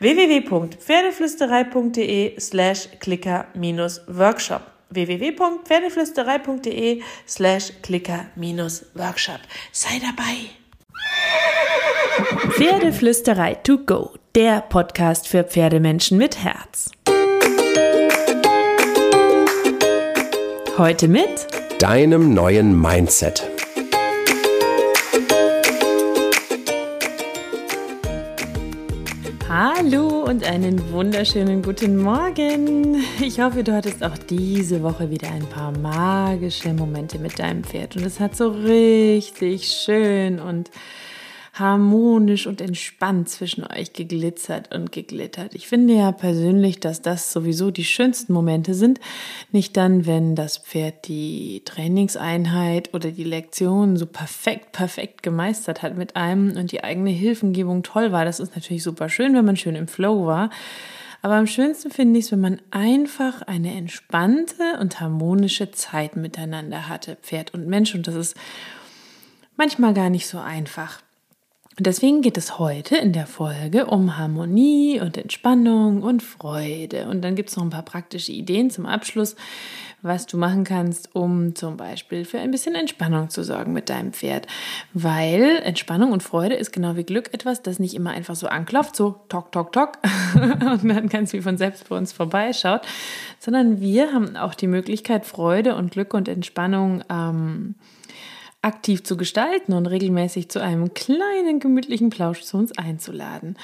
www.pferdeflüsterei.de slash clicker-workshop www.pferdeflüsterei.de slash clicker-workshop Sei dabei! Pferdeflüsterei to go, der Podcast für Pferdemenschen mit Herz. Heute mit deinem neuen Mindset. Hallo und einen wunderschönen guten Morgen. Ich hoffe, du hattest auch diese Woche wieder ein paar magische Momente mit deinem Pferd und es hat so richtig schön und harmonisch und entspannt zwischen euch geglitzert und geglittert. Ich finde ja persönlich, dass das sowieso die schönsten Momente sind. Nicht dann, wenn das Pferd die Trainingseinheit oder die Lektion so perfekt, perfekt gemeistert hat mit einem und die eigene Hilfengebung toll war. Das ist natürlich super schön, wenn man schön im Flow war. Aber am schönsten finde ich es, wenn man einfach eine entspannte und harmonische Zeit miteinander hatte, Pferd und Mensch. Und das ist manchmal gar nicht so einfach. Und deswegen geht es heute in der Folge um Harmonie und Entspannung und Freude. Und dann gibt es noch ein paar praktische Ideen zum Abschluss, was du machen kannst, um zum Beispiel für ein bisschen Entspannung zu sorgen mit deinem Pferd. Weil Entspannung und Freude ist genau wie Glück etwas, das nicht immer einfach so anklopft, so tok, tok, tok und dann ganz wie von selbst bei uns vorbeischaut, sondern wir haben auch die Möglichkeit, Freude und Glück und Entspannung ähm, aktiv zu gestalten und regelmäßig zu einem kleinen gemütlichen Plausch zu uns einzuladen.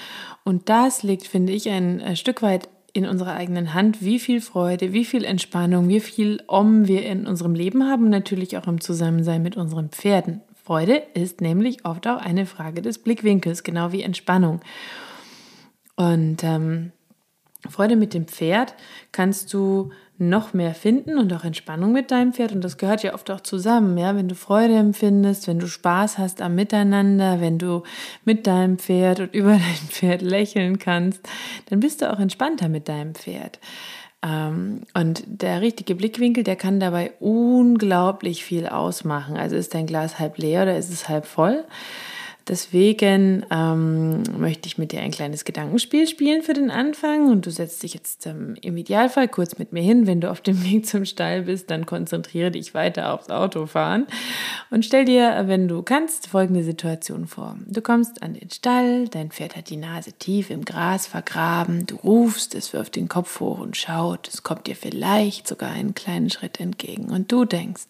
Und das liegt, finde ich, ein äh, Stück weit in unserer eigenen Hand, wie viel Freude, wie viel Entspannung, wie viel Om wir in unserem Leben haben, natürlich auch im Zusammensein mit unseren Pferden. Freude ist nämlich oft auch eine Frage des Blickwinkels, genau wie Entspannung. Und ähm, Freude mit dem Pferd kannst du noch mehr finden und auch Entspannung mit deinem Pferd. Und das gehört ja oft auch zusammen, ja. Wenn du Freude empfindest, wenn du Spaß hast am Miteinander, wenn du mit deinem Pferd und über dein Pferd lächeln kannst, dann bist du auch entspannter mit deinem Pferd. Ähm, und der richtige Blickwinkel, der kann dabei unglaublich viel ausmachen. Also ist dein Glas halb leer oder ist es halb voll? Deswegen ähm, möchte ich mit dir ein kleines Gedankenspiel spielen für den Anfang. Und du setzt dich jetzt ähm, im Idealfall kurz mit mir hin. Wenn du auf dem Weg zum Stall bist, dann konzentriere dich weiter aufs Autofahren. Und stell dir, wenn du kannst, folgende Situation vor. Du kommst an den Stall, dein Pferd hat die Nase tief im Gras vergraben, du rufst, es wirft den Kopf hoch und schaut, es kommt dir vielleicht sogar einen kleinen Schritt entgegen. Und du denkst,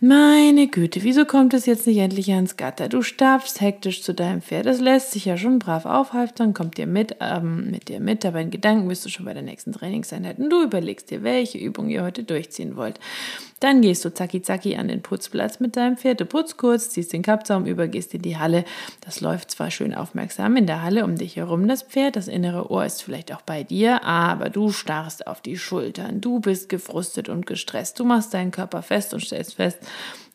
meine Güte, wieso kommt es jetzt nicht endlich ans Gatter? Du stapfst hektisch zu deinem Pferd. Es lässt sich ja schon brav aufhalten, kommt dir mit, ähm, mit dir mit, aber in Gedanken bist du schon bei der nächsten Trainingseinheit und du überlegst dir, welche Übung ihr heute durchziehen wollt. Dann gehst du zacki zacki an den Putzplatz mit deinem Pferd, du putzt kurz, ziehst den Kappzaum über, gehst in die Halle. Das läuft zwar schön aufmerksam in der Halle um dich herum, das Pferd, das innere Ohr ist vielleicht auch bei dir, aber du starrst auf die Schultern, du bist gefrustet und gestresst, du machst deinen Körper fest und stellst fest,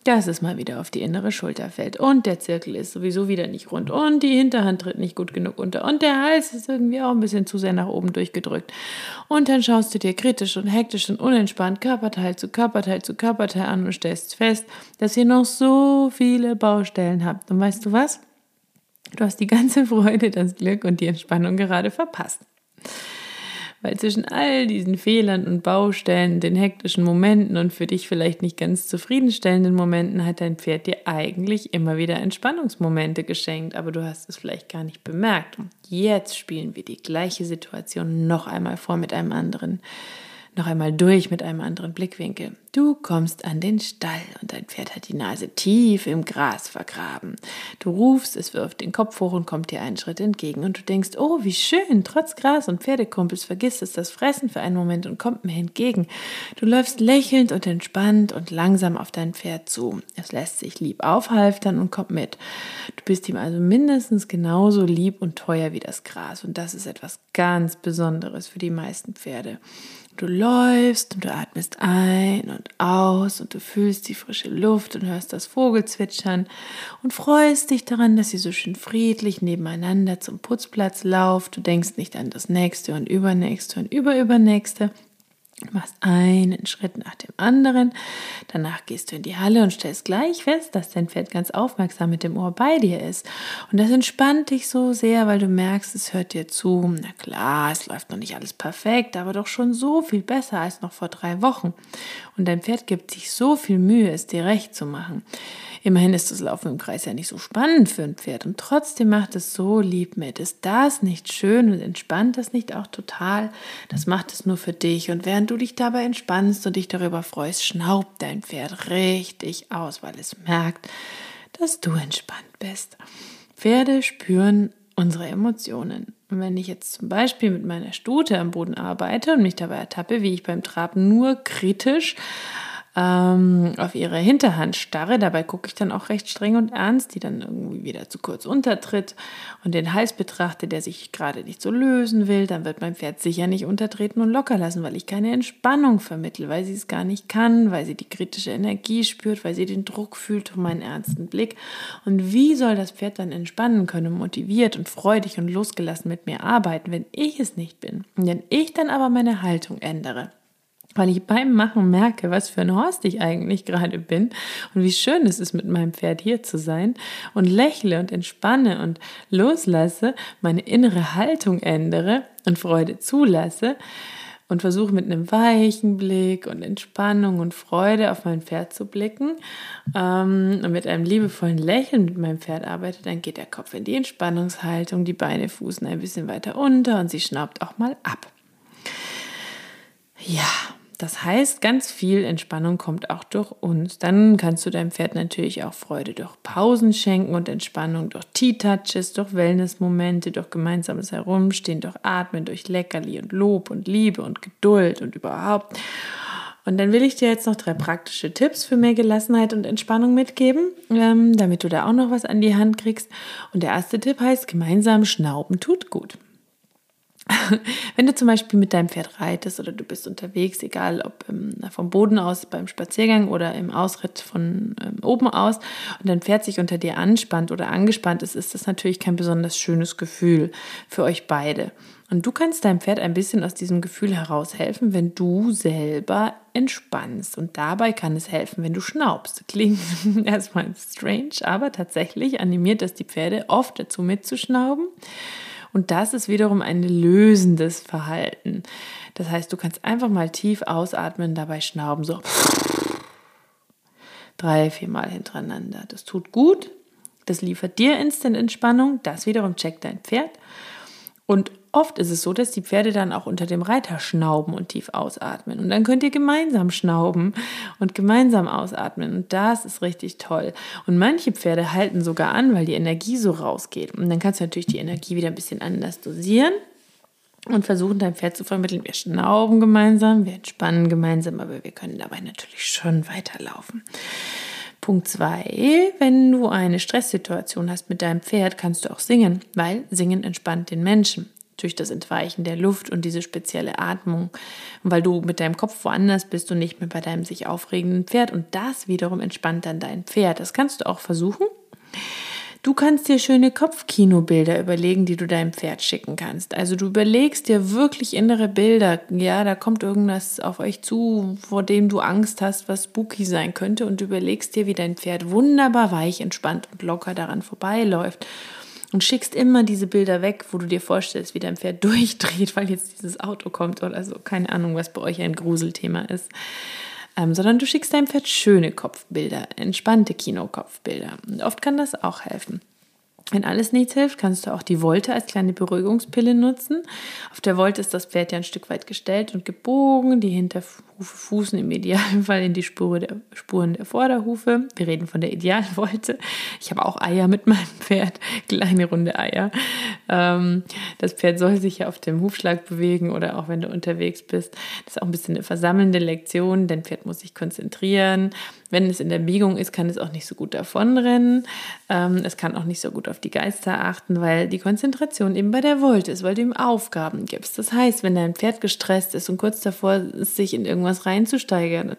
dass es mal wieder auf die innere Schulter fällt. Und der Zirkel ist sowieso wieder nicht rund. Und die Hinterhand tritt nicht gut genug unter. Und der Hals ist irgendwie auch ein bisschen zu sehr nach oben durchgedrückt. Und dann schaust du dir kritisch und hektisch und unentspannt Körperteil zu Körperteil zu Körperteil an und stellst fest, dass ihr noch so viele Baustellen habt. Und weißt du was? Du hast die ganze Freude, das Glück und die Entspannung gerade verpasst. Weil zwischen all diesen Fehlern und Baustellen, den hektischen Momenten und für dich vielleicht nicht ganz zufriedenstellenden Momenten hat dein Pferd dir eigentlich immer wieder Entspannungsmomente geschenkt, aber du hast es vielleicht gar nicht bemerkt. Und jetzt spielen wir die gleiche Situation noch einmal vor mit einem anderen Noch einmal durch mit einem anderen Blickwinkel. Du kommst an den Stall und dein Pferd hat die Nase tief im Gras vergraben. Du rufst, es wirft den Kopf hoch und kommt dir einen Schritt entgegen und du denkst, oh, wie schön, trotz Gras und Pferdekumpels vergisst es das Fressen für einen Moment und kommt mir entgegen. Du läufst lächelnd und entspannt und langsam auf dein Pferd zu. Es lässt sich lieb aufhalftern und kommt mit. Du bist ihm also mindestens genauso lieb und teuer wie das Gras und das ist etwas ganz Besonderes für die meisten Pferde. Du läufst und du atmest ein und aus und du fühlst die frische Luft und hörst das Vogelzwitschern und freust dich daran, dass sie so schön friedlich nebeneinander zum Putzplatz lauft. Du denkst nicht an das nächste und übernächste und überübernächste, Du machst einen Schritt nach dem anderen. Danach gehst du in die Halle und stellst gleich fest, dass dein Pferd ganz aufmerksam mit dem Ohr bei dir ist. Und das entspannt dich so sehr, weil du merkst, es hört dir zu. Na klar, es läuft noch nicht alles perfekt, aber doch schon so viel besser als noch vor drei Wochen. Und dein Pferd gibt sich so viel Mühe, es dir recht zu machen. Immerhin ist das Laufen im Kreis ja nicht so spannend für ein Pferd und trotzdem macht es so lieb mit. Ist das nicht schön und entspannt das nicht auch total? Das macht es nur für dich und während du dich dabei entspannst und dich darüber freust, schnaubt dein Pferd richtig aus, weil es merkt, dass du entspannt bist. Pferde spüren unsere Emotionen. Und wenn ich jetzt zum Beispiel mit meiner Stute am Boden arbeite und mich dabei ertappe, wie ich beim Traben nur kritisch ähm, auf ihre Hinterhand starre. Dabei gucke ich dann auch recht streng und ernst, die dann irgendwie wieder zu kurz untertritt und den Hals betrachte, der sich gerade nicht so lösen will. Dann wird mein Pferd sicher nicht untertreten und locker lassen, weil ich keine Entspannung vermittle, weil sie es gar nicht kann, weil sie die kritische Energie spürt, weil sie den Druck fühlt und meinen ernsten Blick. Und wie soll das Pferd dann entspannen können, motiviert und freudig und losgelassen mit mir arbeiten, wenn ich es nicht bin? Und wenn ich dann aber meine Haltung ändere weil ich beim Machen merke, was für ein Horst ich eigentlich gerade bin und wie schön es ist, mit meinem Pferd hier zu sein und lächle und entspanne und loslasse, meine innere Haltung ändere und Freude zulasse und versuche mit einem weichen Blick und Entspannung und Freude auf mein Pferd zu blicken ähm, und mit einem liebevollen Lächeln mit meinem Pferd arbeite, dann geht der Kopf in die Entspannungshaltung, die Beine fußen ein bisschen weiter unter und sie schnaubt auch mal ab. Ja, das heißt, ganz viel Entspannung kommt auch durch uns. Dann kannst du deinem Pferd natürlich auch Freude durch Pausen schenken und Entspannung durch Tea-Touches, durch Wellness-Momente, durch gemeinsames Herumstehen, durch Atmen, durch Leckerli und Lob und Liebe und Geduld und überhaupt. Und dann will ich dir jetzt noch drei praktische Tipps für mehr Gelassenheit und Entspannung mitgeben, ähm, damit du da auch noch was an die Hand kriegst. Und der erste Tipp heißt, gemeinsam schnauben tut gut. Wenn du zum Beispiel mit deinem Pferd reitest oder du bist unterwegs, egal ob ähm, vom Boden aus beim Spaziergang oder im Ausritt von ähm, oben aus und dein Pferd sich unter dir anspannt oder angespannt ist, ist das natürlich kein besonders schönes Gefühl für euch beide. Und du kannst deinem Pferd ein bisschen aus diesem Gefühl heraushelfen, wenn du selber entspannst. Und dabei kann es helfen, wenn du schnaubst. Klingt erstmal strange, aber tatsächlich animiert das die Pferde oft dazu mitzuschnauben. Und das ist wiederum ein lösendes Verhalten. Das heißt, du kannst einfach mal tief ausatmen, dabei schnauben, so drei, viermal hintereinander. Das tut gut. Das liefert dir Instant Entspannung. Das wiederum checkt dein Pferd. Und oft ist es so, dass die Pferde dann auch unter dem Reiter schnauben und tief ausatmen. Und dann könnt ihr gemeinsam schnauben und gemeinsam ausatmen. Und das ist richtig toll. Und manche Pferde halten sogar an, weil die Energie so rausgeht. Und dann kannst du natürlich die Energie wieder ein bisschen anders dosieren und versuchen dein Pferd zu vermitteln. Wir schnauben gemeinsam, wir entspannen gemeinsam, aber wir können dabei natürlich schon weiterlaufen. Punkt zwei, wenn du eine Stresssituation hast mit deinem Pferd, kannst du auch singen, weil Singen entspannt den Menschen durch das Entweichen der Luft und diese spezielle Atmung, weil du mit deinem Kopf woanders bist und nicht mehr bei deinem sich aufregenden Pferd und das wiederum entspannt dann dein Pferd. Das kannst du auch versuchen. Du kannst dir schöne Kopfkinobilder überlegen, die du deinem Pferd schicken kannst. Also du überlegst dir wirklich innere Bilder. Ja, da kommt irgendwas auf euch zu, vor dem du Angst hast, was spooky sein könnte. Und du überlegst dir, wie dein Pferd wunderbar weich, entspannt und locker daran vorbeiläuft. Und schickst immer diese Bilder weg, wo du dir vorstellst, wie dein Pferd durchdreht, weil jetzt dieses Auto kommt oder so. Keine Ahnung, was bei euch ein Gruselthema ist ähm, sondern du schickst deinem Pferd schöne Kopfbilder, entspannte Kinokopfbilder. Und oft kann das auch helfen. Wenn alles nichts hilft, kannst du auch die Wolte als kleine Beruhigungspille nutzen. Auf der Wolte ist das Pferd ja ein Stück weit gestellt und gebogen. Die Hinterhufe fußen im Idealfall in die Spur der, Spuren der Vorderhufe. Wir reden von der Idealwolte. Ich habe auch Eier mit meinem Pferd, kleine runde Eier. Ähm, das Pferd soll sich ja auf dem Hufschlag bewegen oder auch wenn du unterwegs bist. Das ist auch ein bisschen eine versammelnde Lektion. Dein Pferd muss sich konzentrieren. Wenn es in der Biegung ist, kann es auch nicht so gut davonrennen. Ähm, es kann auch nicht so gut auf die Geister achten, weil die Konzentration eben bei der Wolte ist, weil du ihm Aufgaben gibst. Das heißt, wenn dein Pferd gestresst ist und kurz davor ist, sich in irgendwas reinzusteigern,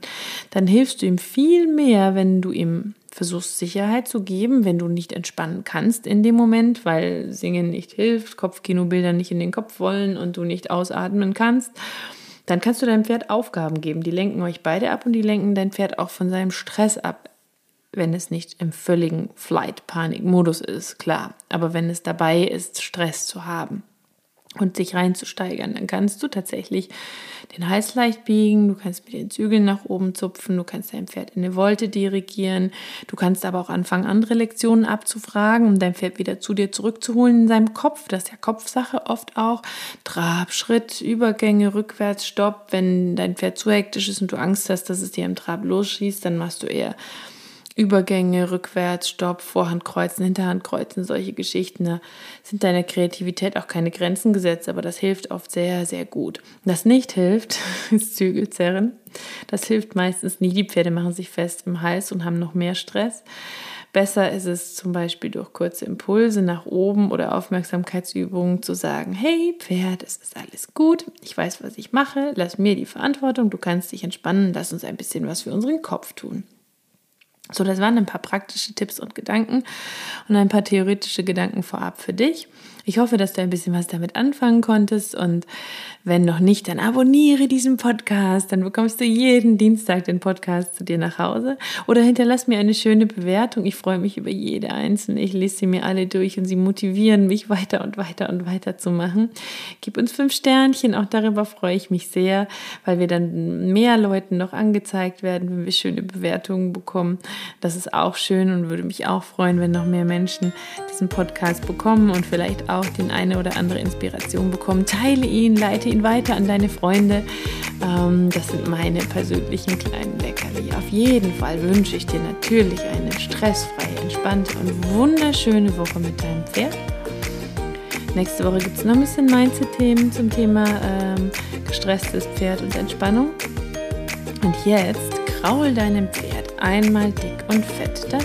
dann hilfst du ihm viel mehr, wenn du ihm versuchst Sicherheit zu geben, wenn du nicht entspannen kannst in dem Moment, weil Singen nicht hilft, Kopfkinobilder nicht in den Kopf wollen und du nicht ausatmen kannst dann kannst du deinem Pferd Aufgaben geben. Die lenken euch beide ab und die lenken dein Pferd auch von seinem Stress ab, wenn es nicht im völligen Flight-Panik-Modus ist, klar. Aber wenn es dabei ist, Stress zu haben und sich reinzusteigern, dann kannst du tatsächlich den Hals leicht biegen, du kannst mit den Zügeln nach oben zupfen, du kannst dein Pferd in eine Wolte dirigieren, du kannst aber auch anfangen, andere Lektionen abzufragen, um dein Pferd wieder zu dir zurückzuholen in seinem Kopf. Das ist ja Kopfsache oft auch. Trab, Schritt, Übergänge, rückwärts, Stopp. Wenn dein Pferd zu hektisch ist und du Angst hast, dass es dir im Trab losschießt, dann machst du eher Übergänge, rückwärts, Stopp, Vorhand kreuzen, Hinterhand kreuzen, solche Geschichten. Da sind deiner Kreativität auch keine Grenzen gesetzt, aber das hilft oft sehr, sehr gut. Was nicht hilft, ist Zügelzerren. Das hilft meistens nie. Die Pferde machen sich fest im Hals und haben noch mehr Stress. Besser ist es zum Beispiel durch kurze Impulse nach oben oder Aufmerksamkeitsübungen zu sagen, hey Pferd, es ist alles gut, ich weiß, was ich mache, lass mir die Verantwortung, du kannst dich entspannen, lass uns ein bisschen was für unseren Kopf tun. So, das waren ein paar praktische Tipps und Gedanken und ein paar theoretische Gedanken vorab für dich. Ich hoffe, dass du ein bisschen was damit anfangen konntest und wenn noch nicht, dann abonniere diesen Podcast, dann bekommst du jeden Dienstag den Podcast zu dir nach Hause oder hinterlass mir eine schöne Bewertung. Ich freue mich über jede einzelne. Ich lese sie mir alle durch und sie motivieren mich weiter und weiter und weiter zu machen. Gib uns fünf Sternchen, auch darüber freue ich mich sehr, weil wir dann mehr Leuten noch angezeigt werden, wenn wir schöne Bewertungen bekommen. Das ist auch schön und würde mich auch freuen, wenn noch mehr Menschen diesen Podcast bekommen und vielleicht auch den eine oder andere Inspiration bekommen. Teile ihn, leite ihn weiter an deine Freunde. Ähm, das sind meine persönlichen kleinen Leckerli. Auf jeden Fall wünsche ich dir natürlich eine stressfreie, entspannte und wunderschöne Woche mit deinem Pferd. Nächste Woche gibt es noch ein bisschen Mindset-Themen zum Thema ähm, gestresstes Pferd und Entspannung. Und jetzt kraul deinem Pferd einmal dick und fett. Das